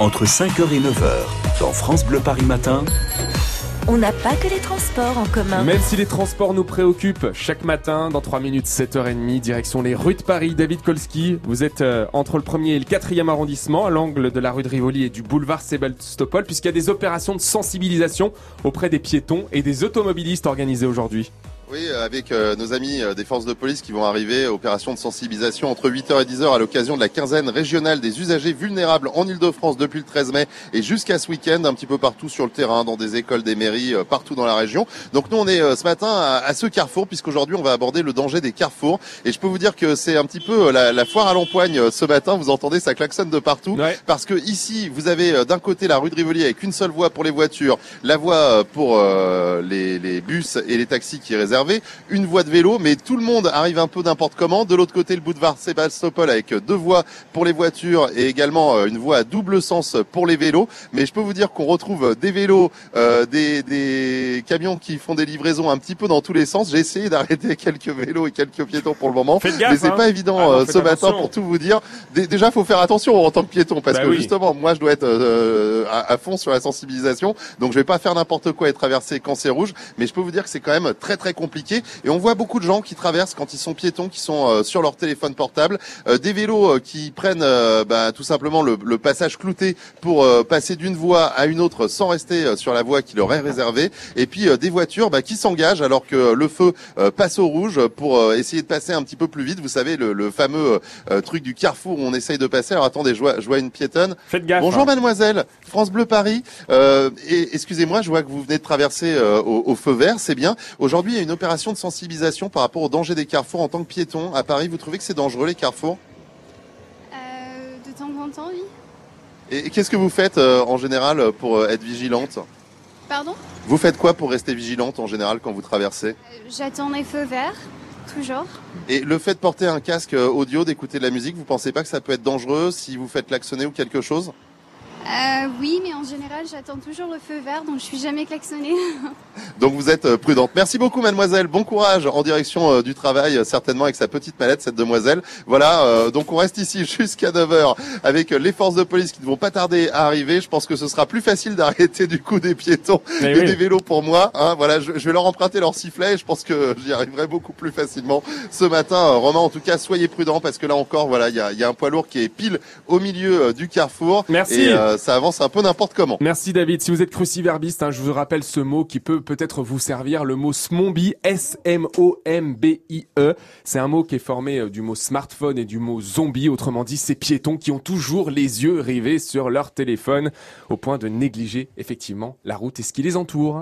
entre 5h et 9h, dans France Bleu Paris Matin. On n'a pas que les transports en commun. Même si les transports nous préoccupent, chaque matin, dans 3 minutes, 7h30, direction les rues de Paris. David Kolski, vous êtes euh, entre le 1er et le 4e arrondissement, à l'angle de la rue de Rivoli et du boulevard Sébastopol, puisqu'il y a des opérations de sensibilisation auprès des piétons et des automobilistes organisées aujourd'hui. Oui, avec euh, nos amis euh, des forces de police qui vont arriver, opération de sensibilisation entre 8h et 10h à l'occasion de la quinzaine régionale des usagers vulnérables en Ile-de-France depuis le 13 mai et jusqu'à ce week-end, un petit peu partout sur le terrain, dans des écoles, des mairies, euh, partout dans la région. Donc nous, on est ce matin à, ce carrefour, puisqu'aujourd'hui, on va aborder le danger des carrefours. Et je peux vous dire que c'est un petit peu la, foire à l'empoigne ce matin. Vous entendez, ça klaxonne de partout. Parce que ici, vous avez d'un côté la rue de Rivoli avec une seule voie pour les voitures, la voie pour les, les bus et les taxis qui est réservée une voie de vélo, mais tout le monde arrive un peu n'importe comment. De l'autre côté, le boulevard Sébastopol avec deux voies pour les voitures et également euh, une voie à double sens pour les vélos. Mais je peux vous dire qu'on retrouve des vélos, euh, des, des, camions qui font des livraisons un petit peu dans tous les sens. J'ai essayé d'arrêter quelques vélos et quelques piétons pour le moment, mais c'est pas hein. évident ah euh, ce matin pour tout vous dire. déjà, faut faire attention en tant que piéton parce bah que justement, moi, je dois être à, à, fond sur la sensibilisation, donc je vais pas faire n'importe quoi et traverser quand c'est rouge. Mais je peux vous dire que c'est quand même très très compliqué. Et on voit beaucoup de gens qui traversent quand ils sont piétons, qui sont euh, sur leur téléphone portable, euh, des vélos euh, qui prennent bah, tout simplement le, passage clouté pour passer d'une voie à une autre sans rester sur la voie qui leur est réservée, et puis des voitures bah, qui s'engagent alors que le feu passe au rouge pour essayer de passer un petit peu plus vite. Vous savez le, fameux truc du carrefour où on essaye de passer. Alors attendez, je vois, je vois une piétonne. Faites gaffe. Bonjour hein. mademoiselle, France Bleu Paris. et excusez-moi, je vois que vous venez de traverser au, au feu vert, c'est bien. Aujourd'hui, il y a une opération de sensibilisation par rapport au danger des carrefours en tant que piéton à Paris Vous trouvez que c'est dangereux les carrefours? Euh, De temps en temps, oui. Et, qu'est-ce que vous faites euh, en général pour euh, être vigilante? Pardon? Vous faites quoi pour rester vigilante en général quand vous traversez? J'attends les feux verts, toujours. Et le fait de porter un casque audio, d'écouter de la musique, vous pensez pas que ça peut être dangereux si vous faites klaxonner ou quelque chose? Euh, oui, mais en général, j'attends toujours le feu vert, donc je suis jamais klaxonnée. donc vous êtes euh, prudente. Merci beaucoup, mademoiselle. Bon courage en direction euh, du travail, euh, certainement avec sa petite mallette, cette demoiselle. Voilà, donc on reste ici jusqu'à 9h avec les forces de police qui ne vont pas tarder à arriver. Je pense que ce sera plus facile d'arrêter du coup des piétons et des vélos pour moi. Hein. voilà, je, vais leur emprunter leur sifflet et je pense que j'y arriverai beaucoup plus facilement ce matin. Romain, en tout cas, soyez prudents parce que là encore, voilà, il y a, y a, un poids lourd qui est pile au milieu du carrefour. Merci. Euh, ça avance un peu n'importe comment. Merci David. Si vous êtes cruciverbiste, hein, je vous rappelle ce mot qui peut peut-être vous servir, le mot smombi, S-M-O-M-B-I-E. C'est un mot qui est formé euh, du mot smartphone et du mot zombie, autrement dit ces piétons qui ont toujours les yeux rivés sur leur téléphone au point de négliger effectivement la route et ce qui les entoure.